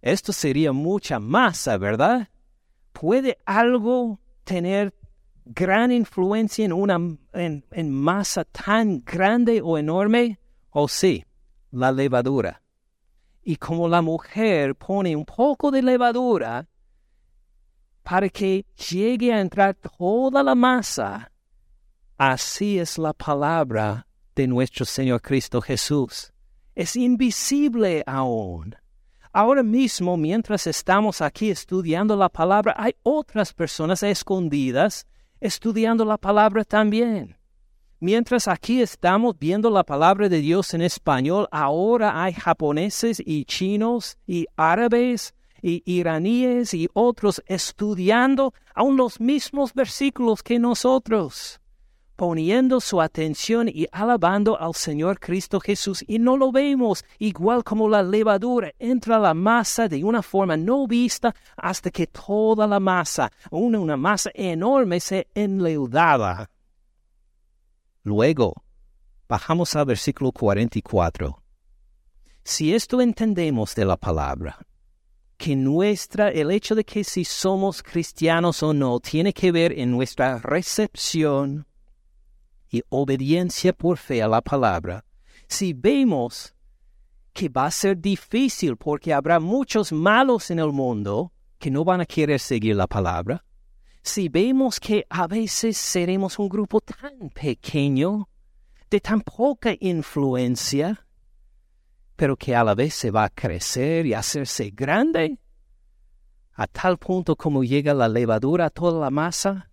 Esto sería mucha masa, ¿verdad? ¿Puede algo tener gran influencia en una en, masa tan grande o enorme? O sí, la levadura. Y como la mujer pone un poco de levadura para que llegue a entrar toda la masa, así es la palabra de nuestro Señor Cristo Jesús. Es invisible aún Ahora mismo, mientras estamos aquí estudiando la palabra, hay otras personas escondidas estudiando la palabra también. Mientras aquí estamos viendo la palabra de Dios en español, ahora hay japoneses y chinos y árabes y iraníes y otros estudiando aún los mismos versículos que nosotros poniendo su atención y alabando al Señor Cristo Jesús. Y no lo vemos igual como la levadura entra la masa de una forma no vista hasta que toda la masa, una, una masa enorme, se enleudaba. Luego, bajamos al versículo 44. Si esto entendemos de la palabra, que nuestra, el hecho de que si somos cristianos o no, tiene que ver en nuestra recepción y obediencia por fe a la palabra, si vemos que va a ser difícil porque habrá muchos malos en el mundo que no van a querer seguir la palabra, si vemos que a veces seremos un grupo tan pequeño, de tan poca influencia, pero que a la vez se va a crecer y hacerse grande, a tal punto como llega la levadura a toda la masa,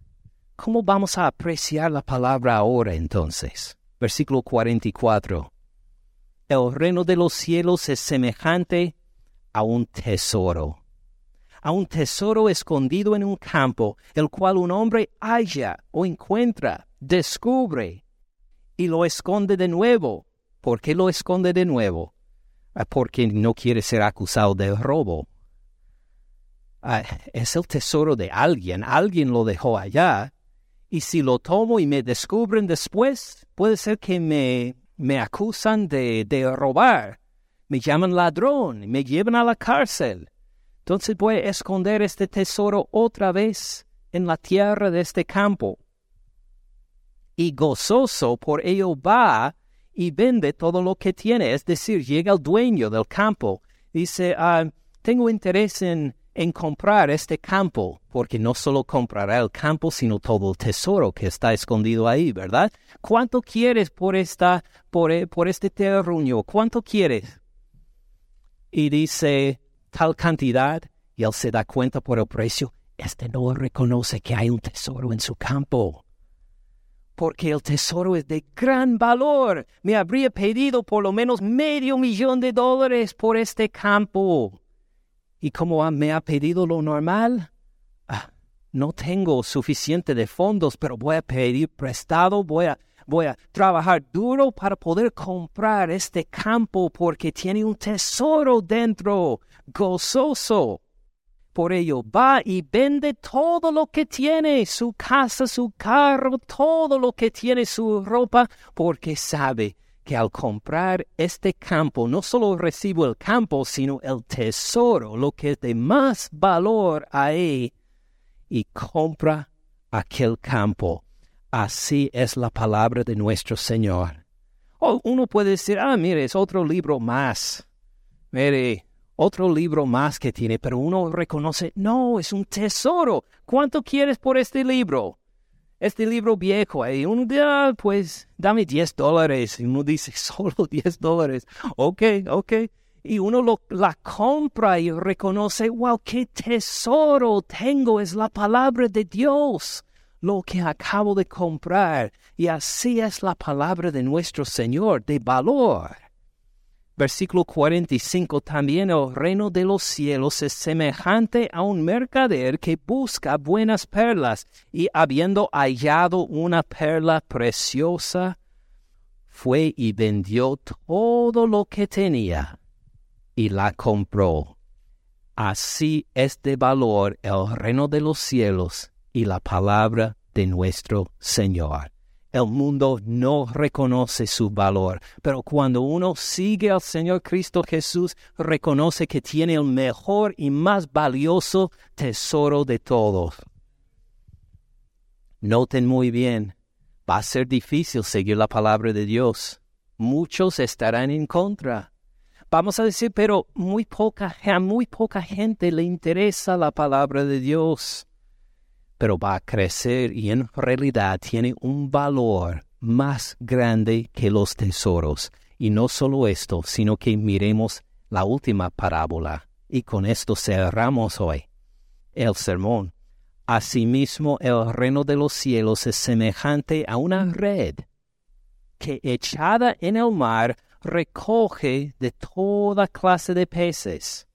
¿Cómo vamos a apreciar la palabra ahora entonces? Versículo 44. El reino de los cielos es semejante a un tesoro, a un tesoro escondido en un campo, el cual un hombre halla o encuentra, descubre y lo esconde de nuevo. ¿Por qué lo esconde de nuevo? Ah, porque no quiere ser acusado de robo. Ah, es el tesoro de alguien, alguien lo dejó allá y si lo tomo y me descubren después, puede ser que me, me acusan de, de robar, me llaman ladrón, me llevan a la cárcel. Entonces voy a esconder este tesoro otra vez en la tierra de este campo. Y gozoso por ello va y vende todo lo que tiene. Es decir, llega el dueño del campo. Dice, ah, tengo interés en, en comprar este campo, porque no solo comprará el campo, sino todo el tesoro que está escondido ahí, ¿verdad? ¿Cuánto quieres por, esta, por, eh, por este terruño? ¿Cuánto quieres? Y dice tal cantidad, y él se da cuenta por el precio. Este no reconoce que hay un tesoro en su campo porque el tesoro es de gran valor. Me habría pedido por lo menos medio millón de dólares por este campo. Y como me ha pedido lo normal, ah, no tengo suficiente de fondos, pero voy a pedir prestado, voy a, voy a trabajar duro para poder comprar este campo porque tiene un tesoro dentro, gozoso. Por ello va y vende todo lo que tiene, su casa, su carro, todo lo que tiene, su ropa, porque sabe que al comprar este campo no solo recibo el campo, sino el tesoro, lo que es de más valor ahí, y compra aquel campo. Así es la palabra de nuestro Señor. O uno puede decir, ah, mire, es otro libro más. Mire, otro libro más que tiene, pero uno reconoce, no, es un tesoro. ¿Cuánto quieres por este libro? Este libro viejo, y uno dice, ah, pues dame 10 dólares. Y uno dice, solo 10 dólares. Ok, ok. Y uno lo, la compra y reconoce, wow, qué tesoro tengo, es la palabra de Dios, lo que acabo de comprar. Y así es la palabra de nuestro Señor, de valor. Versículo 45 también el reino de los cielos es semejante a un mercader que busca buenas perlas y habiendo hallado una perla preciosa, fue y vendió todo lo que tenía y la compró. Así es de valor el reino de los cielos y la palabra de nuestro Señor el mundo no reconoce su valor. Pero cuando uno sigue al Señor Cristo Jesús, reconoce que tiene el mejor y más valioso tesoro de todos. Noten muy bien, va a ser difícil seguir la palabra de Dios. Muchos estarán en contra. Vamos a decir, pero muy poca, a muy poca gente le interesa la palabra de Dios pero va a crecer y en realidad tiene un valor más grande que los tesoros. Y no solo esto, sino que miremos la última parábola. Y con esto cerramos hoy el sermón. Asimismo, el reino de los cielos es semejante a una red que echada en el mar recoge de toda clase de peces.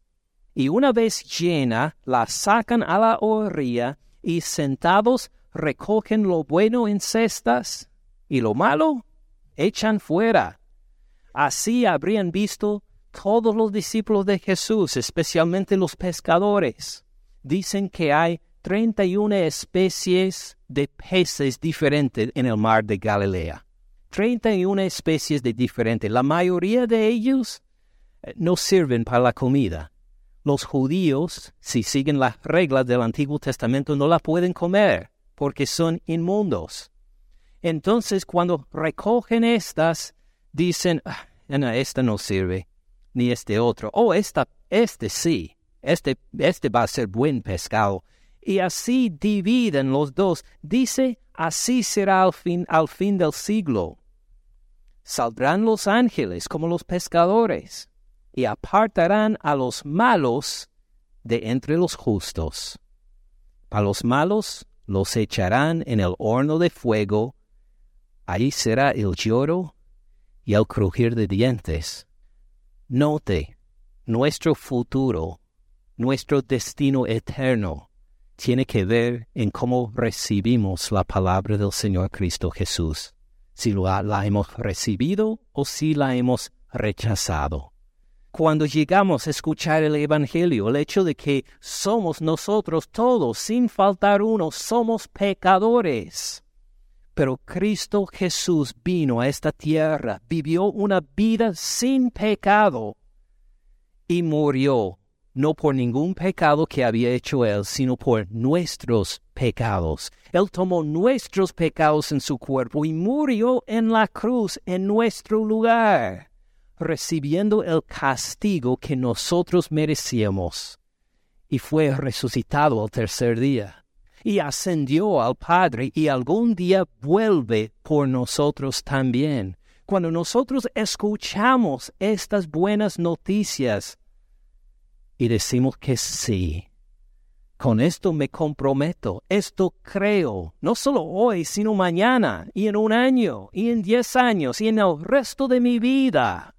Y una vez llena, la sacan a la orilla y sentados recogen lo bueno en cestas y lo malo echan fuera. Así habrían visto todos los discípulos de Jesús, especialmente los pescadores. Dicen que hay treinta y una especies de peces diferentes en el mar de Galilea. Treinta y una especies de diferentes. La mayoría de ellos eh, no sirven para la comida los judíos, si siguen las reglas del Antiguo Testamento, no la pueden comer porque son inmundos. Entonces, cuando recogen estas, dicen, ah, esta no sirve, ni este otro. Oh, esta, este sí, este, este va a ser buen pescado. Y así dividen los dos. Dice, así será al fin, al fin del siglo. Saldrán los ángeles como los pescadores y apartarán a los malos de entre los justos. A los malos los echarán en el horno de fuego, allí será el lloro y el crujir de dientes. Note, nuestro futuro, nuestro destino eterno, tiene que ver en cómo recibimos la palabra del Señor Cristo Jesús, si la hemos recibido o si la hemos rechazado cuando llegamos a escuchar el Evangelio, el hecho de que somos nosotros todos, sin faltar uno, somos pecadores. Pero Cristo Jesús vino a esta tierra, vivió una vida sin pecado y murió no por ningún pecado que había hecho Él, sino por nuestros pecados. Él tomó nuestros pecados en su cuerpo y murió en la cruz en nuestro lugar, recibiendo el castigo que nosotros merecíamos. Y fue resucitado al tercer día, y ascendió al Padre, y algún día vuelve por nosotros también. Cuando nosotros escuchamos estas buenas noticias, y decimos que sí. Con esto me comprometo, esto creo, no solo hoy, sino mañana, y en un año, y en diez años, y en el resto de mi vida.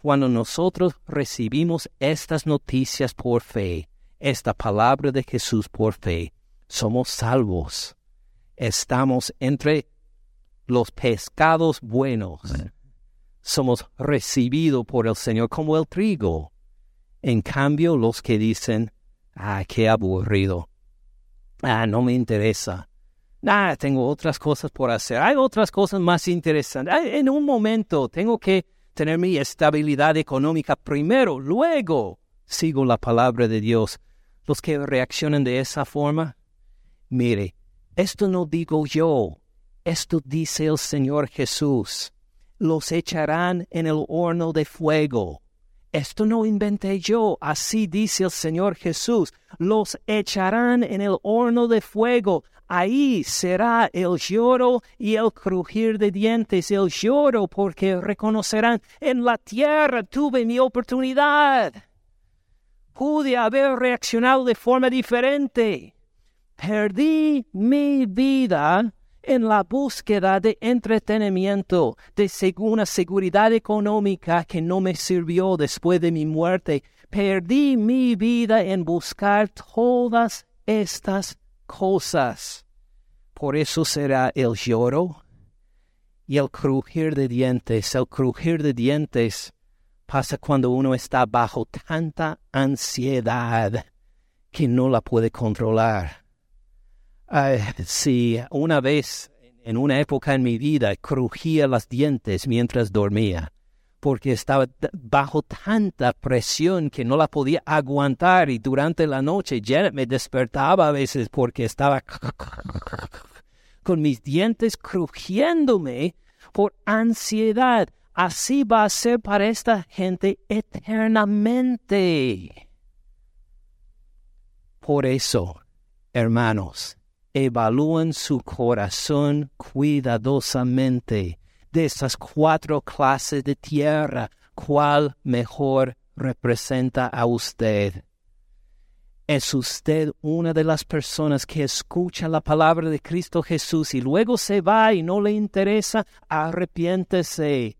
Cuando nosotros recibimos estas noticias por fe, esta palabra de Jesús por fe, somos salvos. Estamos entre los pescados buenos. Somos recibidos por el Señor como el trigo. En cambio, los que dicen, ah, qué aburrido, ah, no me interesa, ah, tengo otras cosas por hacer, hay otras cosas más interesantes, ah, en un momento tengo que tener mi estabilidad económica primero, luego sigo la palabra de Dios. Los que reaccionan de esa forma, mire, esto no digo yo, esto dice el Señor Jesús. Los echarán en el horno de fuego esto no inventé yo, así dice el Señor Jesús. Los echarán en el horno de fuego. Ahí será el lloro y el crujir de dientes, el lloro porque reconocerán, en la tierra tuve mi oportunidad. Pude haber reaccionado de forma diferente. Perdí mi vida en la búsqueda de entretenimiento, de una seguridad económica que no me sirvió después de mi muerte. Perdí mi vida en buscar todas estas cosas. Por eso será el lloro y el crujir de dientes. El crujir de dientes pasa cuando uno está bajo tanta ansiedad que no la puede controlar si una vez en una época en mi vida crujía los dientes mientras dormía, porque estaba bajo tanta presión que no la podía aguantar y durante la noche Janet me despertaba a veces porque estaba con mis dientes crujiéndome por ansiedad. Así va a ser para esta gente eternamente. Por eso, hermanos, evalúen su corazón cuidadosamente de esas cuatro clases de tierra, cuál mejor representa a usted. ¿Es usted una de las personas que escucha la palabra de Cristo Jesús y luego se va y no le interesa? Arrepiéntese.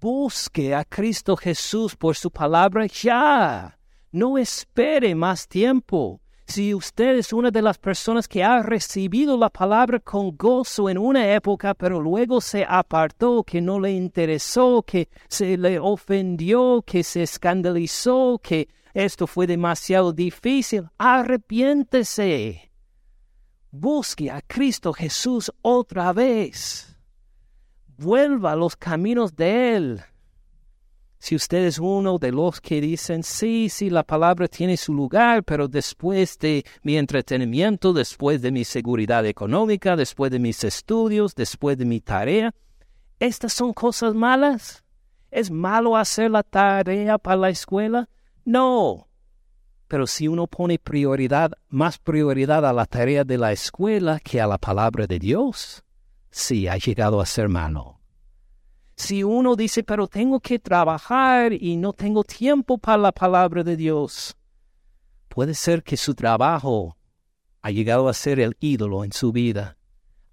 Busque a Cristo Jesús por su palabra ya. No espere más tiempo. Si usted es una de las personas que ha recibido la palabra con gozo en una época, pero luego se apartó, que no le interesó, que se le ofendió, que se escandalizó, que esto fue demasiado difícil, arrepiéntese. Busque a Cristo Jesús otra vez. Vuelva a los caminos de Él. Si usted es uno de los que dicen, sí, sí, la palabra tiene su lugar, pero después de mi entretenimiento, después de mi seguridad económica, después de mis estudios, después de mi tarea, ¿estas son cosas malas? ¿Es malo hacer la tarea para la escuela? No. Pero si uno pone prioridad, más prioridad a la tarea de la escuela que a la palabra de Dios, sí ha llegado a ser malo. Si uno dice, pero tengo que trabajar y no tengo tiempo para la palabra de Dios, puede ser que su trabajo ha llegado a ser el ídolo en su vida.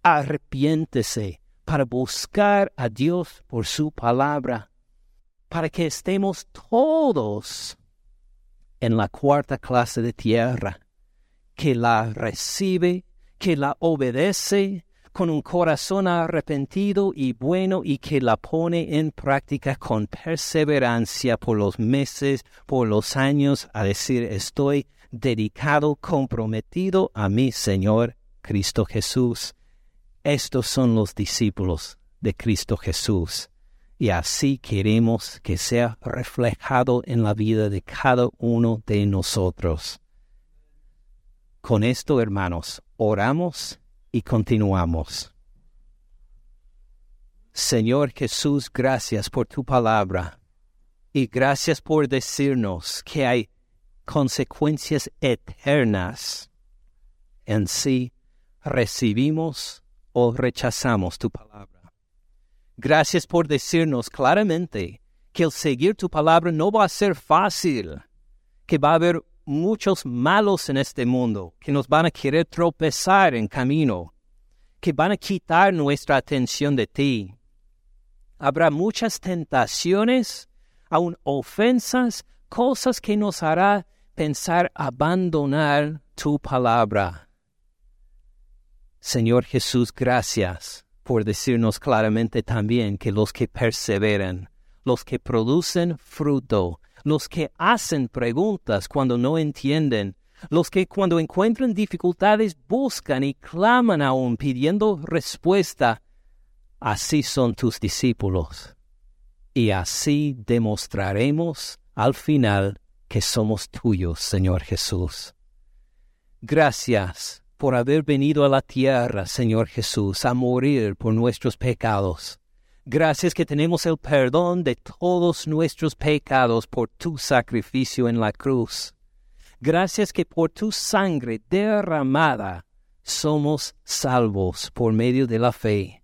Arrepiéntese para buscar a Dios por su palabra, para que estemos todos en la cuarta clase de tierra, que la recibe, que la obedece, con un corazón arrepentido y bueno y que la pone en práctica con perseverancia por los meses, por los años, a decir estoy dedicado, comprometido a mi Señor Cristo Jesús. Estos son los discípulos de Cristo Jesús. Y así queremos que sea reflejado en la vida de cada uno de nosotros. Con esto, hermanos, oramos y continuamos. Señor Jesús, gracias por tu palabra y gracias por decirnos que hay consecuencias eternas en sí recibimos o rechazamos tu palabra. Gracias por decirnos claramente que el seguir tu palabra no va a ser fácil, que va a haber muchos malos en este mundo que nos van a querer tropezar en camino, que van a quitar nuestra atención de ti. Habrá muchas tentaciones, aun ofensas, cosas que nos hará pensar abandonar tu palabra. Señor Jesús, gracias por decirnos claramente también que los que perseveran, los que producen fruto, los que hacen preguntas cuando no entienden, los que cuando encuentran dificultades buscan y claman aún pidiendo respuesta, así son tus discípulos. Y así demostraremos al final que somos tuyos, Señor Jesús. Gracias por haber venido a la tierra, Señor Jesús, a morir por nuestros pecados. Gracias que tenemos el perdón de todos nuestros pecados por tu sacrificio en la cruz. Gracias que por tu sangre derramada somos salvos por medio de la fe.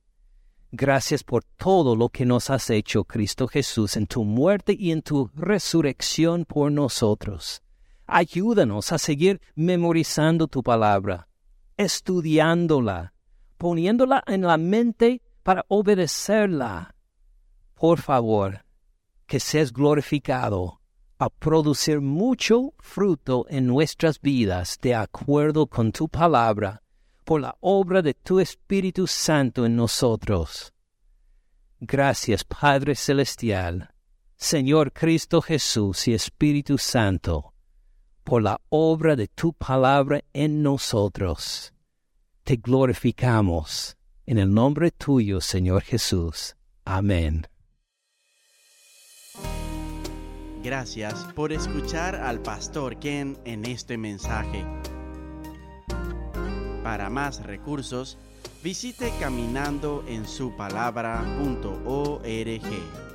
Gracias por todo lo que nos has hecho, Cristo Jesús, en tu muerte y en tu resurrección por nosotros. Ayúdanos a seguir memorizando tu palabra, estudiándola, poniéndola en la mente para obedecerla. Por favor, que seas glorificado a producir mucho fruto en nuestras vidas de acuerdo con tu palabra, por la obra de tu Espíritu Santo en nosotros. Gracias, Padre Celestial, Señor Cristo Jesús y Espíritu Santo, por la obra de tu palabra en nosotros. Te glorificamos en el nombre tuyo, Señor Jesús. Amén. Gracias por escuchar al pastor Ken en este mensaje. Para más recursos, visite caminandoensupalabra.org.